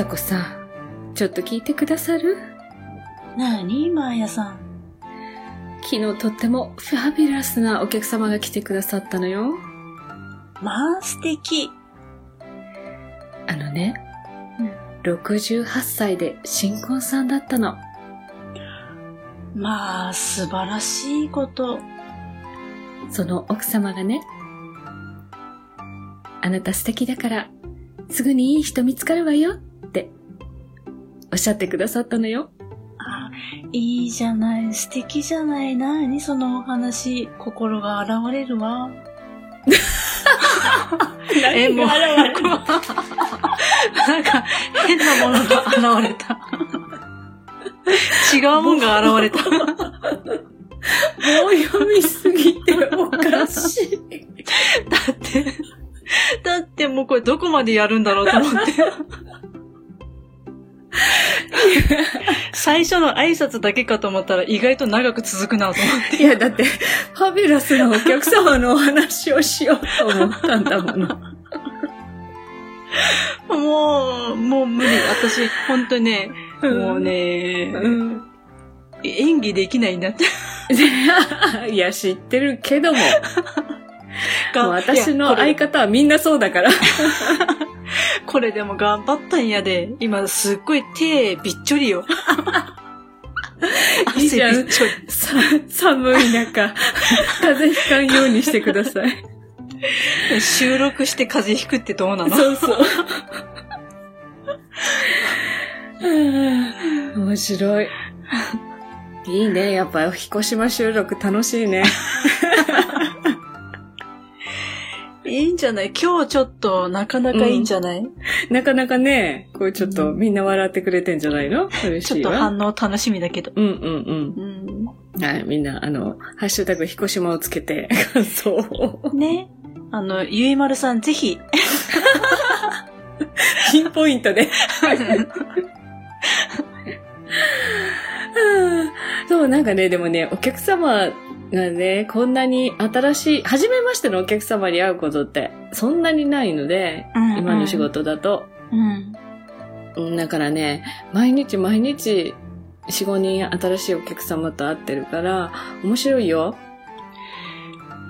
さこさん、ちょっと聞いてくださるなに、マーヤさん。昨日とってもファビュラスなお客様が来てくださったのよ。まあ、素敵。あのね、68歳で新婚さんだったの。まあ、素晴らしいこと。その奥様がね、あなた素敵だから、すぐにいい人見つかるわよ、おっしゃってくださったのよ。あ、いいじゃない、素敵じゃない。なに、そのお話。心が現れるわ。え、もう、なんか、変なものが現れた。違うもんが現れた。もう読みすぎておかしい。だって、だってもうこれどこまでやるんだろうと思って。最初の挨拶だけかと思ったら意外と長く続くなと思って。いや、だって、ファビュラスなお客様のお話をしようと思ったんだもの。もう、もう無理。私、ほんとね、もうね、うん。演技できないんだって。いや、知ってるけども、私の相方はみんなそうだから。これでも頑張ったんやで。今すっごい手びっちょりよ。いいじゃん寒い中、風邪ひかんようにしてください。収録して風邪ひくってどうなの？そうそう。うん面白い。いいね。やっぱ、引っ越しま収録楽しいね。じゃない？今日ちょっとなかなかいいんじゃない、なかなかね、こうちょっとみんな笑ってくれてんじゃないの？嬉ちょっと。反応楽しみだけど。うんうんうん。うん。はい、みんな、あの、ハッシュタグ、ひこしまをつけて、感想を。ね。あの、ゆいまるさんぜひ。ピンポイントで。そう、なんかね、でもね、お客様がね、こんなに新しい、初めましてのお客様に会うことって、そんなにないので、うんうん今の仕事だと。うん。うんだからね、毎日毎日、4、5人新しいお客様と会ってるから、面白いよ。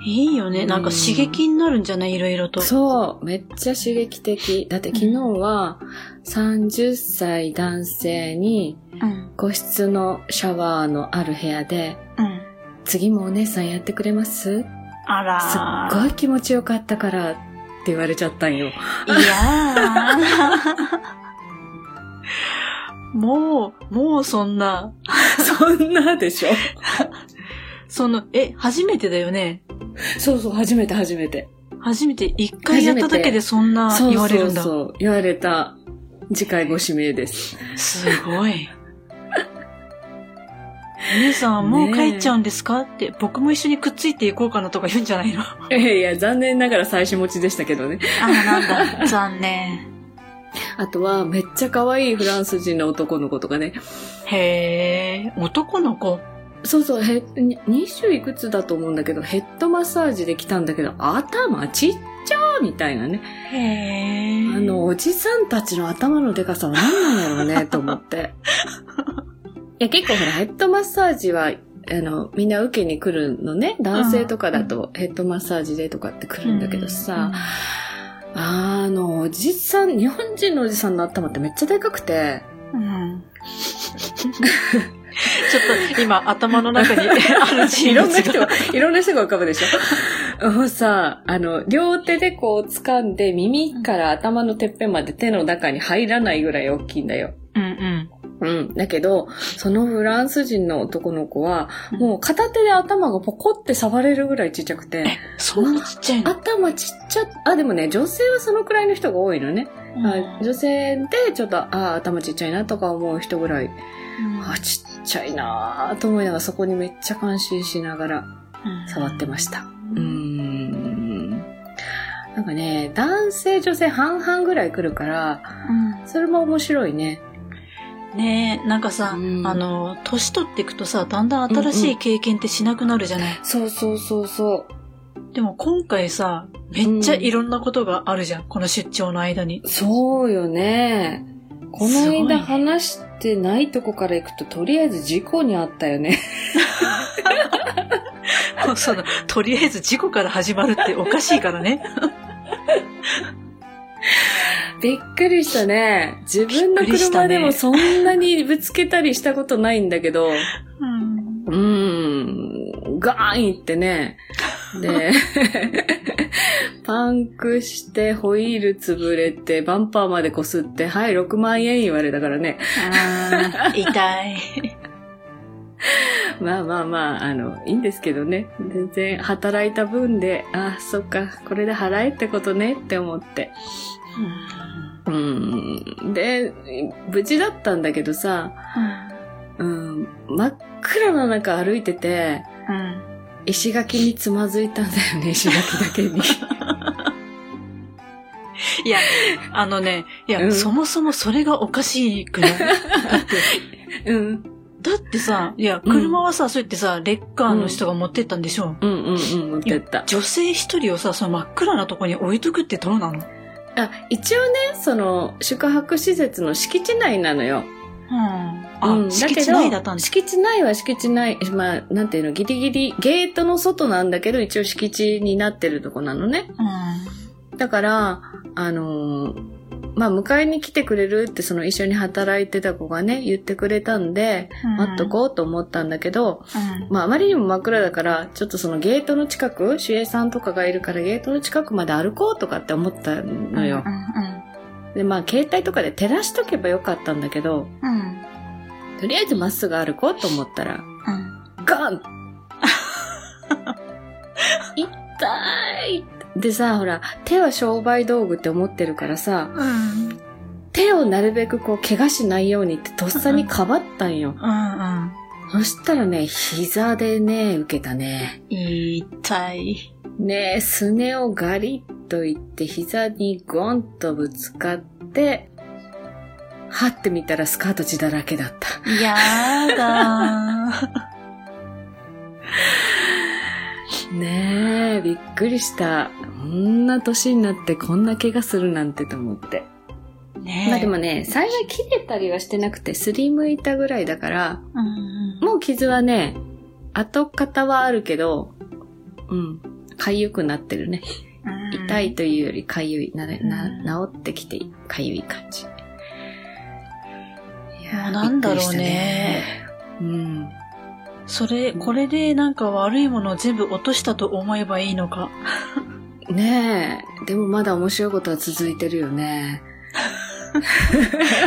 いいよね。なんか刺激になるんじゃない？いろいろと。そう、めっちゃ刺激的。だって昨日は、30歳男性に、うん。個室のシャワーのある部屋で、うん。次もお姉さんやってくれます？あらすっごい気持ちよかったからって言われちゃったんよ。いやーもう、もうそんな、そんなでしょ？その、え、初めてだよね？そうそう、初めて初めて。初めて？一回やっただけでそんなそう言われるんだ。そうそう、言われた。次回ご指名です。すごい。お姉さん、もう帰っちゃうんですか？って、僕も一緒にくっついていこうかなとか言うんじゃないの？あ いや残念ながら最初持ちでしたけどね。なんだ。残念。あとは、めっちゃ可愛いフランス人の男の子とかね。へえ、男の子？そうそう、へ、に20いくつだと思うんだけど、ヘッドマッサージで来たんだけど、頭ちっちゃーみたいなね。へえ。あの、おじさんたちの頭のでかさは何なんやろうね、と思って。いや、結構ほら、ヘッドマッサージは、あの、みんな受けに来るのね。男性とかだとヘッドマッサージでとかって来るんだけどさ、あの、おじさん、日本人のおじさんの頭ってめっちゃでかくて、うん。うん。ちょっと今頭の中に あるい人物ろんな人がが。、いろんな人が浮かぶでしょもうさ、あの、両手でこう掴んで耳から頭のてっぺんまで手の中に入らないぐらい大きいんだよ。うんうん。うん。だけど、そのフランス人の男の子は、もう片手で頭がポコって触れるぐらいちっちゃくて、そんなちっちゃいの？頭ちっちゃ、あ、でもね、女性はそのくらいの人が多いのね。あ女性でちょっと、あ、頭ちっちゃいなとか思う人ぐらい、あ、ちっちゃいなと思いながらそこにめっちゃ感心しながら触ってました。うーん。なんかね、男性女性半々ぐらい来るから、それも面白いね。ねえ、なんかさ、うんあの、年取っていくとさ、だんだん新しい経験ってしなくなるじゃない？そうそうそうそう。でも今回さ、めっちゃいろんなことがあるじゃん、この出張の間に。そうよね。この間話してないとこから行くと、とりあえず事故にあったよね。その、とりあえず事故から始まるっておかしいからね。びっくりしたね。自分の車でもそんなにぶつけたりしたことないんだけど、うん。うーん、ガーンいってね。で、パンクして、ホイール潰れて、バンパーまで擦って、はい、6万円言われたからね。あー痛い。まあまあまあ、あの、いいんですけどね。全然働いた分で、あ、そっか、これで払えってことねって思って。うん。で、無事だったんだけどさ、うん、真っ暗な中歩いてて、うん。石垣につまずいたんだよね、石垣だけに。いや、あのね、いや、うんそもそもそれがおかしくない？だって、うん。だってさ、いや、うん車はさ、そうやってさ、レッカーの人が持ってったんでしょ、うんうんうん、持ってった。女性一人をさ、その真っ暗なとこに置いとくってどうなの？あ、一応ね、その、宿泊施設の敷地内なのよ。うん。あ、うん敷地内だったんです敷地内は敷地内、まあ、なんていうの、ギリギリ、ゲートの外なんだけど、一応敷地になってるとこなのね。うだから、あのーまあ、迎えに来てくれるって、その一緒に働いてた子がね、言ってくれたんで、ん。待っとこうと思ったんだけど、うん。まあ、あまりにも真っ暗だから、ちょっとそのゲートの近く、守衛さんとかがいるからゲートの近くまで歩こうとかって思ったのよう。んで、まあ、携帯とかで照らしとけばよかったんだけど、うん。うん。とりあえずまっすぐ歩こうと思ったら、うん。ガン 痛いでさ、ほら、手は商売道具って思ってるからさ、うん。手をなるべくこう、怪我しないようにってとっさにかばったんよ。うん。そしたらね、膝でね、受けたね。痛い。ねえ、すねをガリッといって、膝にゴンとぶつかって、はってみたらスカート血だらけだった。やだ ねえ、びっくりした。こんな年になってこんな怪我するなんてと思って。ー。ねえ。まあでもね、幸い切れたりはしてなくて、すりむいたぐらいだから、うん。もう傷はね、跡形はあるけど、うん、かゆくなってるね。うん痛いというよりかゆい、な、な、治ってきてかゆい感じ。いもうなんだろうねね。うん。それ、これでなんか悪いものを全部落としたと思えばいいのか。ねえ、でもまだ面白いことは続いてるよね。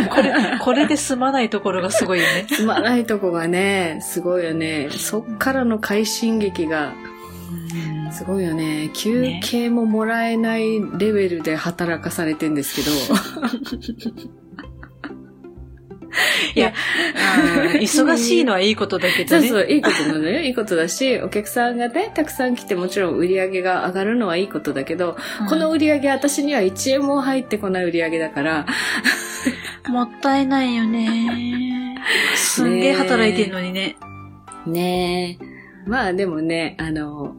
これ、これで済まないところがすごいよね。つまないとこがね、すごいよね。そっからの快進撃が、すごいよね。休憩ももらえないレベルで働かされてんですけど。いや、うん 忙しいのはいいことだけどね。そうそう、いいことなのよ。いいことだし、お客さんがね、たくさん来てもちろん売り上げが上がるのはいいことだけど、うんこの売り上げ私には1円も入ってこない売り上げだから、もったいないよね。すんげえ働いてんのにね。ねえ。まあでもね、あの、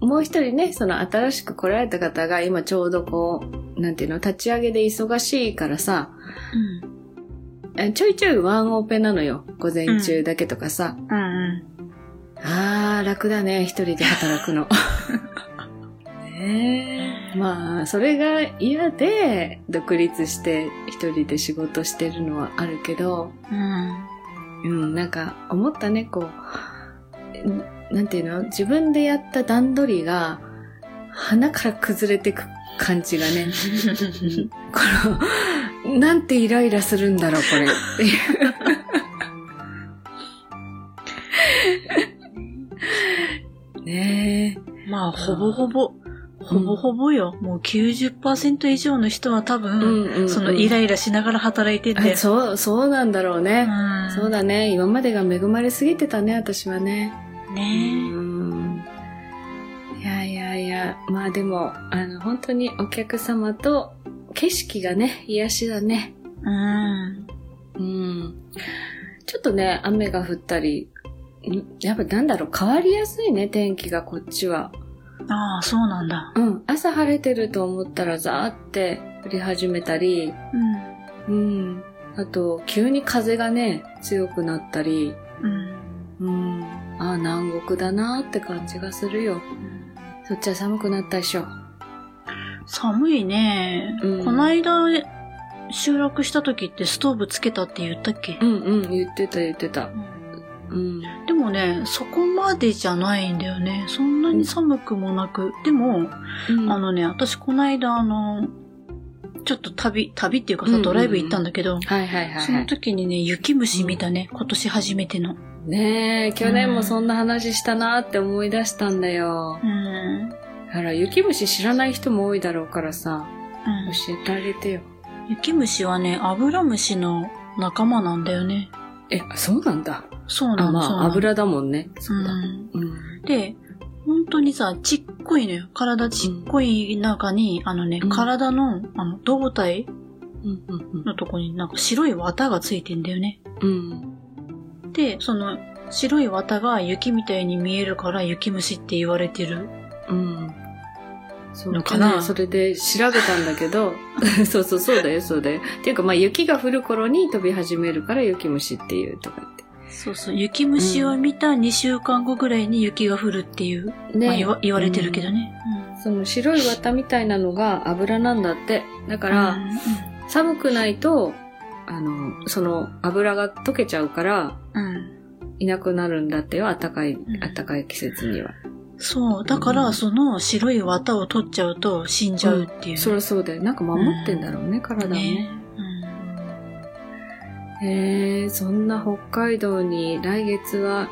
もう一人ね、その新しく来られた方が今ちょうどこう、なんていうの、立ち上げで忙しいからさ、えちょいちょいワンオペなのよ。午前中だけとかさ。うん。うんあー、楽だね、一人で働くの。ねえ。まあ、それが嫌で、独立して一人で仕事してるのはあるけど、うん。うん、なんか思ったね、こう、なんていうの？自分でやった段取りが、鼻から崩れてく感じがね、この、なんてイライラするんだろう、これ。っていう。ねえ。まあ、ほぼほぼ、ほぼほぼよ。もう90%以上の人は多分、うんうんうんそのイライラしながら働いてんだよあ。そう、そうなんだろうね。うんそうだね。今までが恵まれすぎてたね、私はね。うねん。いやいやいや、まあでも、あの、本当にお客様と景色がね、癒しだね。え。うん。うん。ちょっとね、雨が降ったり、んやっぱなんだろう、変わりやすいね、天気がこっちは。ああ、そうなんだ。うん。朝晴れてると思ったらザーって降り始めたり、うん。うん。あと、急に風がね、強くなったり、うん。うん。ああ、南国だなって感じがするよ。そっちは寒くなったでしょ。寒いね。うんこないだ収録した時ってストーブつけたって言ったっけ？う、んうん、言ってた言ってた。うん。でもね、そこまでじゃないんだよね。そんなに寒くもなく。でも、うんあのね、私こないだあの、ちょっと旅、旅っていうかさ、うんうんうんドライブ行ったんだけど、はいはいはい、そのはい。時にね、雪虫見たね、今年初めての。ねえ、去年もそんな話したなって思い出したんだよ。うん。あら、雪虫知らない人も多いだろうからさ、うん、教えてあげてよ。雪虫はね、アブラムシの仲間なんだよね。え、そうなんだ。そうなあ、の、そうなの。まあ、油だもんね。そうだ。うん。うん。で、本当にさ、ちっこいのよ。体ちっこい中に、あのね、うん体の、あの、胴体うん、うん、のとこになんか白い綿がついてんだよね。うん。で、その、白い綿が雪みたいに見えるから雪虫って言われてる。うん。そうのかなそれで調べたんだけど、そうそう、そうだよ、そうだよ。っていうか、まあ、雪が降る頃に飛び始めるから雪虫っていうとか言って。そうそう、雪虫を見た2週間後ぐらいに雪が降るっていう、まあ、言わ言われてるけどね。その白い綿みたいなのが油なんだって。だかうん。ら、うん寒くないと、あの、その油が溶けちゃうから、うん。いなくなるんだってよ、暖かい、ん暖かい季節には。そう、だかうんらその白い綿を取っちゃうと死んじゃうっていうね、そりゃそうだよ。なんか守ってんだろうね、体をね。ね。へえ、そんな北海道に来月は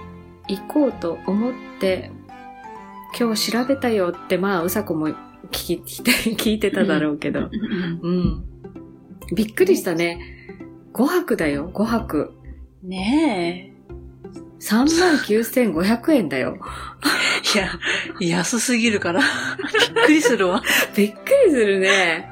行こうと思って、今日調べたよって、まあ、うさこも聞き聞いて、聞いてただろうけど。うんうんうん。びっくりしたね。5泊だよ、5泊。うんね39,500円だよ。え。いや、安すぎるから。びっくりするわ。びっくりするね。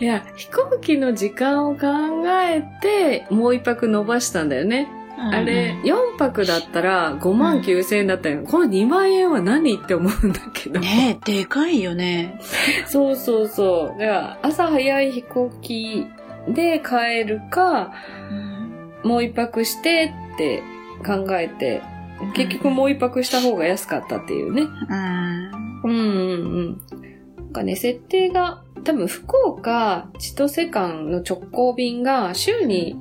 いや、飛行機の時間を考えて、もう一泊伸ばしたんだよね。あれ、4泊だったら5万9千円だったよ。この2万円は何って思うんだけど。ねえ、でかいよね。そうそうそう。だから、朝早い飛行機で帰るか、もう一泊してって考えて、結局もう一泊した方が安かったっていうね。うん。うんうんうん。なんかね、設定が、多分福岡、千歳間の直行便が週に、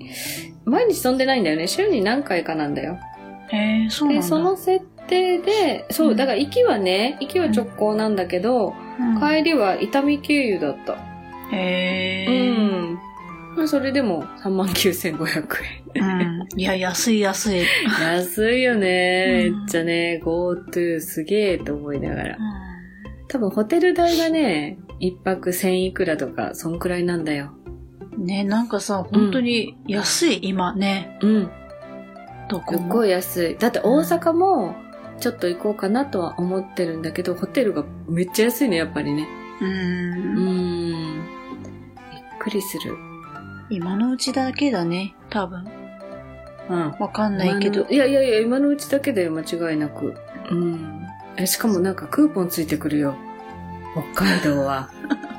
毎日飛んでないんだよね。週に何回かなんだよ。へえ、そうなんで、だ。その設定で、そうう、んだから行きはね、行きは直行なんだけど、うん、帰りは伊丹経由だった。へうえ。ん。まあそれでも39,500円。うん。いや、安い安い。安いよね。うんめっちゃね、GoTo すげえと思いながら。多分ホテル代がね、一泊千いくらとか、そんくらいなんだよ。ねなんかさ、本当に安い、今ね。うん。どこも。すっごい安い。だって大阪も、ちょっと行こうかなとは思ってるんだけど、ホテルがめっちゃ安いね、やっぱりね。う。うんん。びっくりする。今のうちだけだね、多分。うん。わかんないけどいやいやいや、今のうちだけだよ、間違いなく。うん。え、しかもなんかクーポンついてくるよ。北海道は。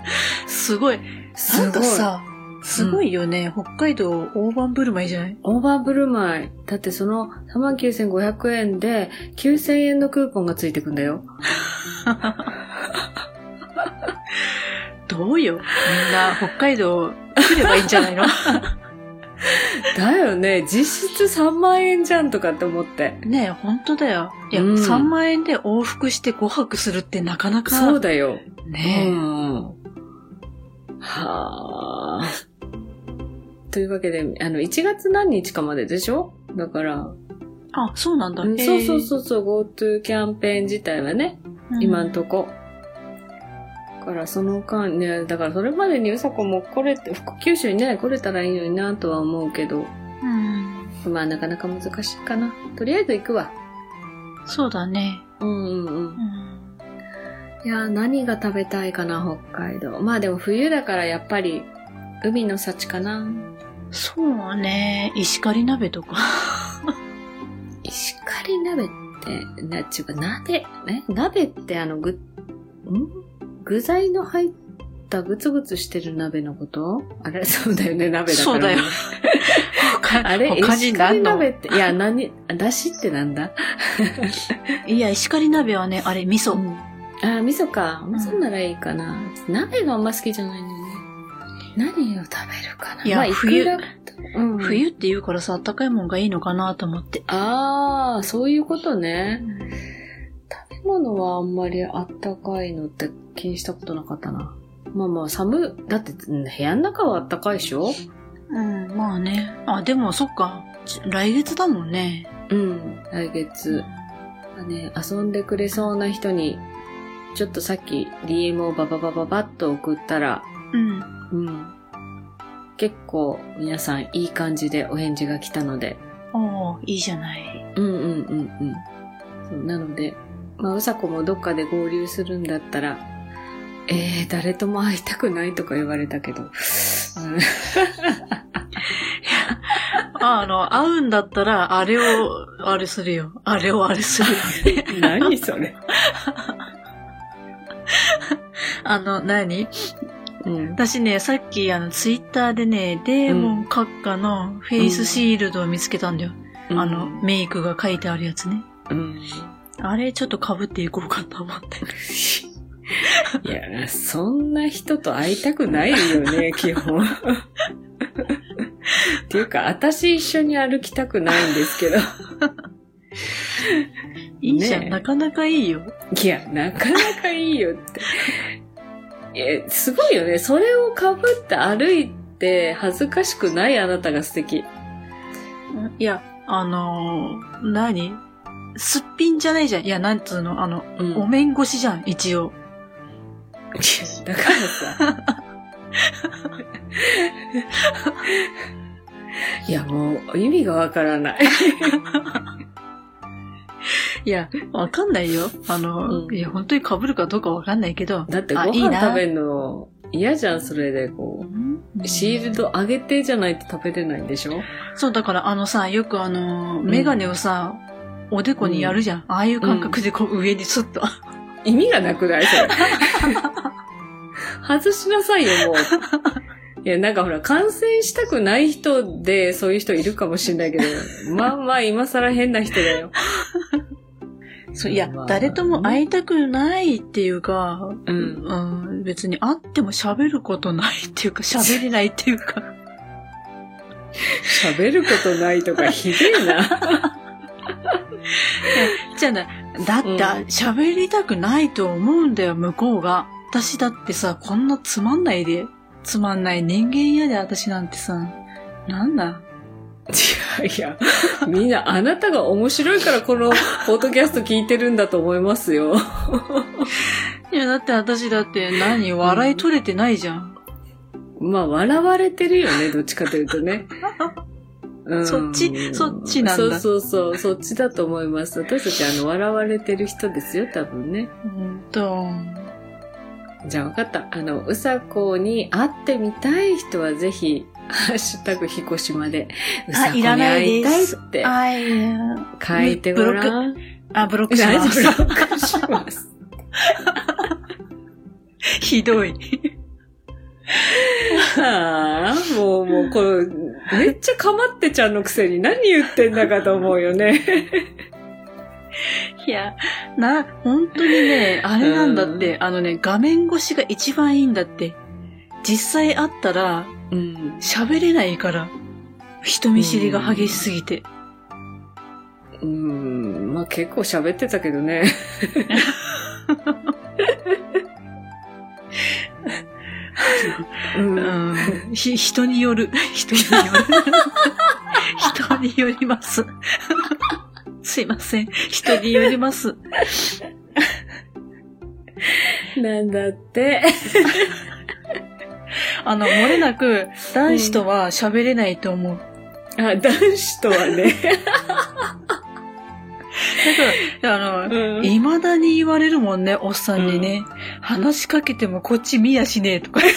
すごい。すごいなんか。さ、すごいよね。北海道大盤振る舞いじゃない？オーバーブルマイ。だってその39,500円で9,000円のクーポンがついてくんだよ。どうよ？みんな北海道来ればいいんじゃないの？だよね。実質3万円じゃんとかって思って。ねえ、本当だよ。いや、うん3万円で往復して5泊するってなかなか。そうだよ。ねえ。うん。はあ。というわけで、あの、1月何日かまででしょ？だから、あ、そうなんだ。うんそうそうそうそう、GoTo キャンペーン自体はね、うん今んとこ。だからその間ね、だからそれまでにうさこも来れて、九州にね、来れたらいいのになとは思うけど、うん。まあなかなか難しいかな。とりあえず行くわ。そうだね。うんうんうんう。ん。いやー何が食べたいかな、北海道。まあでも冬だからやっぱり、海の幸かな。そうね。石狩鍋とか。石狩鍋って、な、ちゅうか、鍋、え？鍋ってあの、ぐ、ん？具材の入っったグツグツしてる鍋のこと？あれ？そうだよね、鍋だから、そうだよ。あれ？石狩鍋って、いや、何、だしってなんだ？いや、石狩鍋はね、あれ、味噌。あ、味噌か。ん味噌ならいいかな。鍋があんま好きじゃないんだよね。何を食べるかな？いやまあ、冬うん、冬って言うからさ、高いもんがいいのかなと思って。ああ、そういうことね。食べ物はあんまりあったかいのって気にしたことなかったな。まあまあ、寒い、だってうん部屋の中はあったかいでしょ？うん、まあね。あ、でもそっか。ち来月だもんね。うん、来月。まあね、遊んでくれそうな人に、ちょっとさっき DM をバババババッと送ったら、うん。うん。結構皆さんいい感じでお返事が来たので、おー、いいじゃない。うんうんうんうん。そうなので、まあ、うさこもどっかで合流するんだったら、えー、誰とも会いたくないとか言われたけど、うんああの、会うんだったら、あれを、あれするよ。あれをあれするよ。何それ。あの、何？うん。私ね、さっき、あの、ツイッターでね、デーモン閣下のフェイスシールドを見つけたんだよ。あの、メイクが書いてあるやつね。うん。あれ、ちょっと被っていこうかと思って。いや、そんな人と会いたくないよね、基本。っていうか、私一緒に歩きたくないんですけど。いいじゃん、ねえなかなかいいよ。いや、なかなかいいよって。え、すごいよね。それを被って歩いて恥ずかしくないあなたが素敵。いや、あのー何？すっぴんじゃないじゃん。いや、なんつうの、あの、うんお面越しじゃん、一応。だからさ。いや、もう意味がわからない。いや、わかんないよ。あの、うんいや、本当に被るかどうかわかんないけど。だってご飯食べるの嫌じゃん、それでこう。シールド上げてじゃないと食べれないんでしょ？そう、だからあのさ、よくあの、メガネをさ、おでこにやるじゃん。ああいう感覚でこう上にスッと。意味がなくない？それ。外しなさいよ、もう。いや、なんかほら、感染したくない人で、そういう人いるかもしれないけど、まあまあ、今更変な人だよ。そういや、まあ誰とも会いたくないっていうか、うん。うん、別に会っても喋ることないっていうか、喋れないっていうか。喋ることないとか、ひでえな。じゃあな、だってうん喋、りたくないと思うんだよ、向こうが。私だってさ、こんなつまんないで、つまんない人間嫌で私なんてさ、なんだ？いやいや、みんなあなたが面白いからこの ポッドキャスト聞いてるんだと思いますよ。いや、だって私だって何笑い取れてないじゃん。まあ、笑われてるよね、どっちかというとね。うんそっちそっちなんだそうそうそう、そっちだと思います。私たちあの、笑われてる人ですよ、多分ね。ほんと。じゃあ分かった。あの、うさこに会ってみたい人はぜひ、ハッシュタグひこしまで、うさこに会いたいって。書いてごらん。あ、ブロックし大ます。ブロックします。ひどい。ああ、もう、もう、これ、めっちゃかまってちゃんのくせに何言ってんだかと思うよね。いや、な、本当にね、あれなんだって、あのね、画面越しが一番いいんだって。実際会ったら、うん。喋れないから。人見知りが激しすぎて。うん、まあ結構喋ってたけどね。うんうん。ひ、人による。人による。人によります。すいません。人によります。なんだって。あの、漏れなく、男子とは喋れないと思う。あ、男子とはね。だから、あの、うん未だに言われるもんね、おっさんにね。話しかけてもこっち見やしねえとか。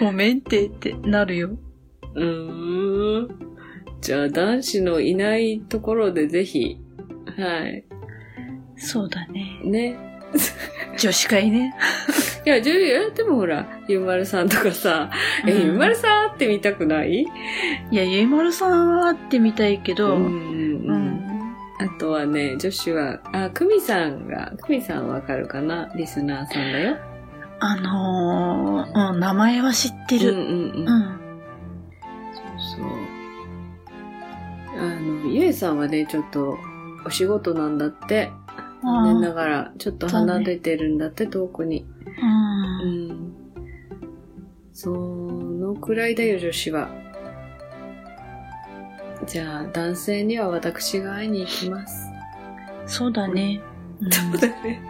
ごめんってってなるよ。うーん。じゃあ男子のいないところでぜひ、はい。そうだね。ね。女子会ね。いや、女優、でもほら、ゆうまるさんとかさ、え、うんゆうまるさん会ってみたくない？いや、ゆいまるさんは会ってみたいけど、うんううんん。あとはね、女子は、あ、くみさんが、くみさんわかるかな？リスナーさんだよ。あのー、うん、名前は知ってる。うんうんうん。うん。そう。あの、ゆえさんはね、ちょっと、お仕事なんだって。残念ながら、ちょっと離れてるんだって、遠くに。う。うんん。そのくらいだよ、女子は。じゃあ、男性には私が会いに行きます。そうだね。うんだね。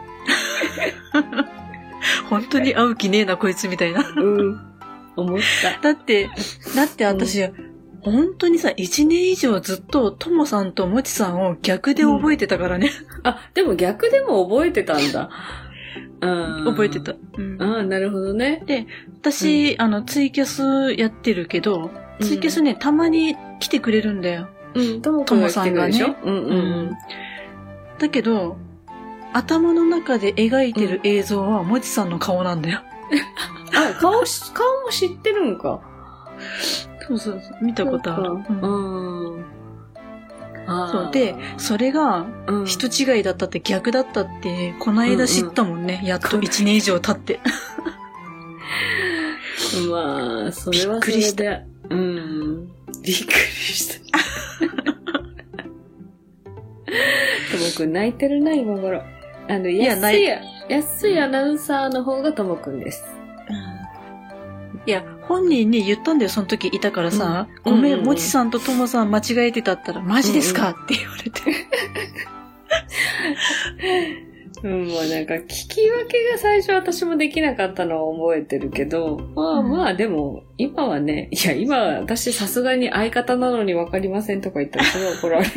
本当に会う気ねえな、こいつみたいな。うん。思った。だって、だって私、本当にさ、一年以上ずっとともさんともちさんを逆で覚えてたからね。あ、でも逆でも覚えてたんだ。うん。覚えてた。。うんああ、なるほどね。私、あの、ツイキャスやってるけど、ツイキャスね、たまに来てくれるんだよ。うん、ともくんが来てくるでしょ？ともうんうんうん。だけど、頭の中で描いてる映像はもちさんの顔なんだよ。あ、顔し、顔も知ってるんか。そうそうそう。見たことある。そうんそうで、それがうん人違いだったって逆だったって、この間知ったもんね。やっと1年以上経って。まあ、それはそびっくりしれで。うん。びっくりした。ともくん泣いてるな、今頃。あの、や安い、安いアナウンサーの方がともくんです。いや、本人に言ったんだよ、その時いたからさ、うん。ごめん、もちさんとともさん間違えてたったら、マジですか、って言われて。うん、もうなんか、聞き分けが最初私もできなかったのを覚えてるけど、まあうん。まあでも、今はね、いや、今は私さすがに相方なのに分かりませんとか言ったらすごい怒られる。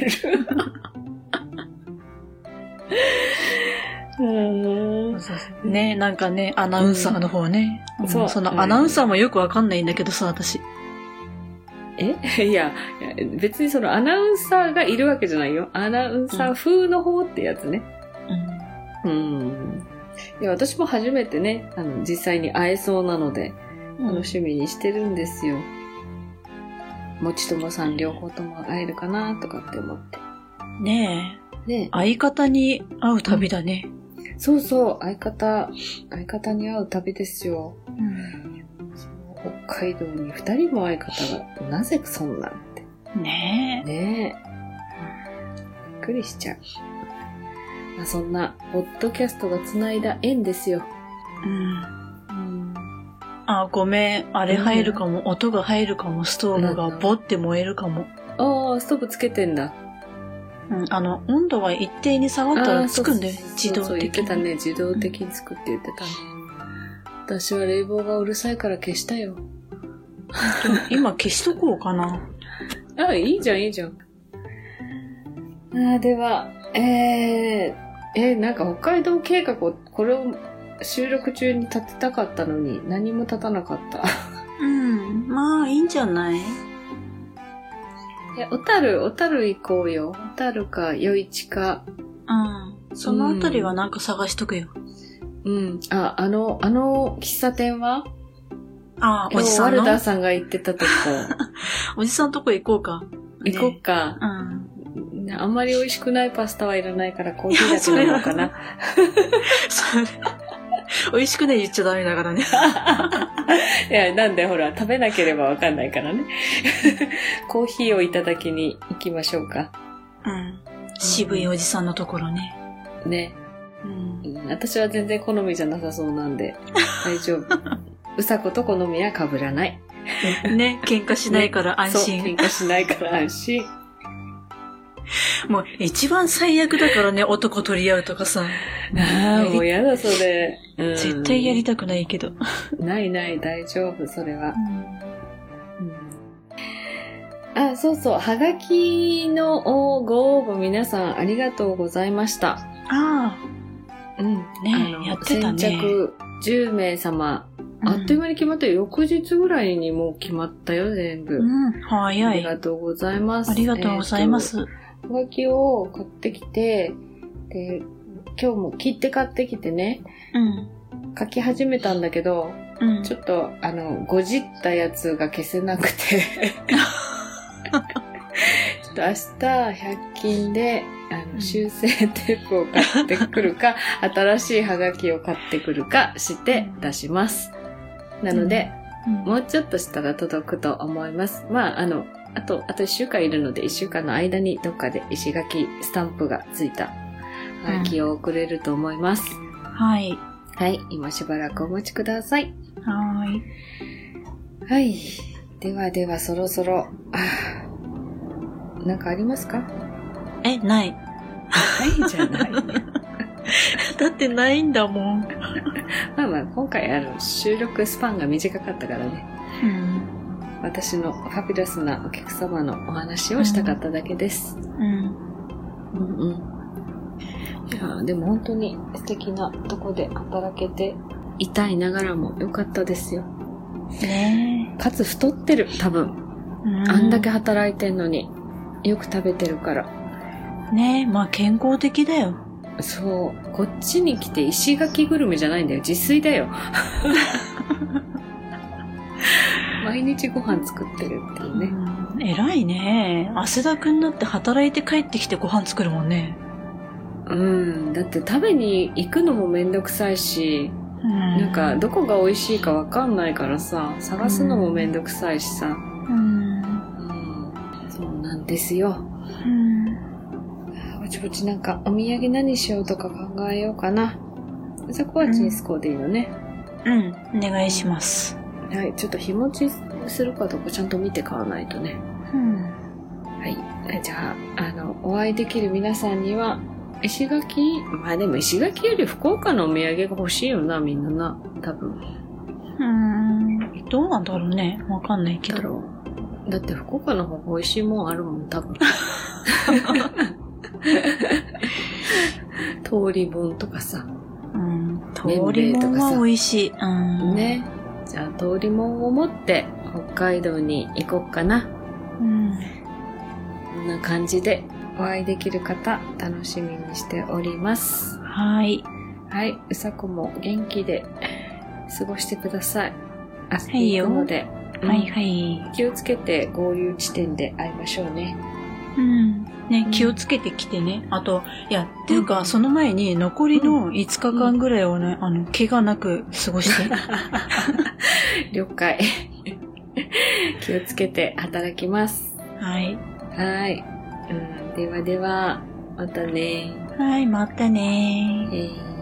うんね、なんかね、アナウンサーの方ね。うんそうそのアナウンサーもよくわかんないんだけどさ、私。え？いや、いや別にそのアナウンサーがいるわけじゃないよ。アナウンサー風の方ってやつね。うん。いや、私も初めてね、あの、実際に会えそうなので、うん楽しみにしてるんですよ。もちともさん両方とも会えるかなとかって思って。ねえ、ね相方に会う旅だね。そうそう、相方、相方に会う旅ですよ。うん北海道に二人も相方が、なぜそんなんって。ねえ。ねえ。びっくりしちゃう。まあ、そんな、ポッドキャストが繋いだ縁ですよ。うん。うん。あ、ごめん。あれ入るかも。音が入るかも。ストーブがボって燃えるかも。ああ、ストーブつけてんだ。うん。あの、温度が一定に下がったらつくんだよ。自動そう言っ的に。てたね。自動的につくって言ってたね。私は冷房がうるさいから消したよ。今消しとこうかな。あ、いいじゃん、いいじゃん。あーでは、えー、えーなんか北海道計画を、これを収録中に立てたかったのに何も立たなかった。うん。まあ、いいんじゃない？え、小樽、小樽行こうよ。小樽か、余市か。うん。そのあたりはなんか探しとくよ。うん。あ、あの、あの喫茶店は？ああ、おじさんの？ルダーさんが行ってたとこ。おじさんとこ行こうか。行こっか。うん。あんまり美味しくないパスタはいらないからコーヒーだけ飲もうかな。それ、美味しくね言っちゃダメだからね。いや、なんでほら、食べなければわかんないからね。コーヒーをいただきに行きましょうか。うん。渋いおじさんのところね。ね。うん。うん私は全然好みじゃなさそうなんで、大丈夫。うさこと好みは被らない。ね、喧嘩しないから安心。喧嘩しないから安心。もう一番最悪だからね、男取り合うとかさ。ああ、もうやだ、それ。うん絶対やりたくないけど。ないない、大丈夫、それは。あ、そうそう、はがきのご応募皆さんありがとうございました。あうん。ねやってたね先着10名様。あ。あっという間に決まったよ。翌日ぐらいにもう決まったよ、全部。うん、あ早い。りがとうございます。ありがとうございます。はがきを買ってきて、で、今日も切って買ってきてね、うん。書き始めたんだけど、うん。ちょっと、あの、ごじったやつが消せなくて。ちょっと明日、100均で、あうんの、修正テープを買ってくるか、新しいハガキを買ってくるかして出します。なので、うん、もうちょっとしたら届くと思います。まあ、あの、あと、あと1週間いるので、1週間の間にどっかで石垣スタンプがついたハガキを送れると思います。はい。はい、今しばらくお待ちください。はーい。はい。ではでは、そろそろ、なんかありますか？え、ない。はい、じゃないね。だってないんだもん。まあまあ、今回、あの、収録スパンが短かったからね、うん。私のファビュラスなお客様のお話をしたかっただけです。うん。うんうん。いやーでも本当に素敵なとこで働けていたいながらも良かったですよ。ねかつ太ってる、多分。え。うあんだけ働いてんのに。よく食べてるから。ねえ、まあ健康的だよ。そう。こっちに来て石垣グルメじゃないんだよ。自炊だよ。毎日ご飯作ってるっていうね。うん、偉いね。汗だくになって働いて帰ってきてご飯作るもんね。うん。だって食べに行くのもめんどくさいし、うん。なんかどこが美味しいかわかんないからさ、探すのもめんどくさいしさ。うん。うん。そうなんですよ。うん。ぼちぼちなんかお土産何しようとか考えようかな。そこはチンスコーでいいのね。うん。お願いします。はい。ちょっと日持ちするかどうかちゃんと見て買わないとね。うん。はい。じゃあ、あの、お会いできる皆さんには、石垣？まあでも石垣より福岡のお土産が欲しいよな、みんなな。多分。うん。どうなんだろうね。わかんないけど。だって福岡の方が美味しいもんあるもん、多分。通り分とかさ。うん。通麺りもん類とかさは美味しい。うん。。ね。じゃあ、通りもんを持って北海道に行こうかな。うん。こんな感じでお会いできる方、楽しみにしております。はい。はい。うさこも元気で過ごしてください。遊びに行くので、はいはい。気をつけて合流地点で会いましょうね。うん。ねう、ん気をつけてきてね。あと、いや、っていうか、その前に残りの5日間ぐらいをね、あの、怪我なく過ごして。了解。気をつけて働きます。はい。はい。うん、ではでは、またね。はい、またねえー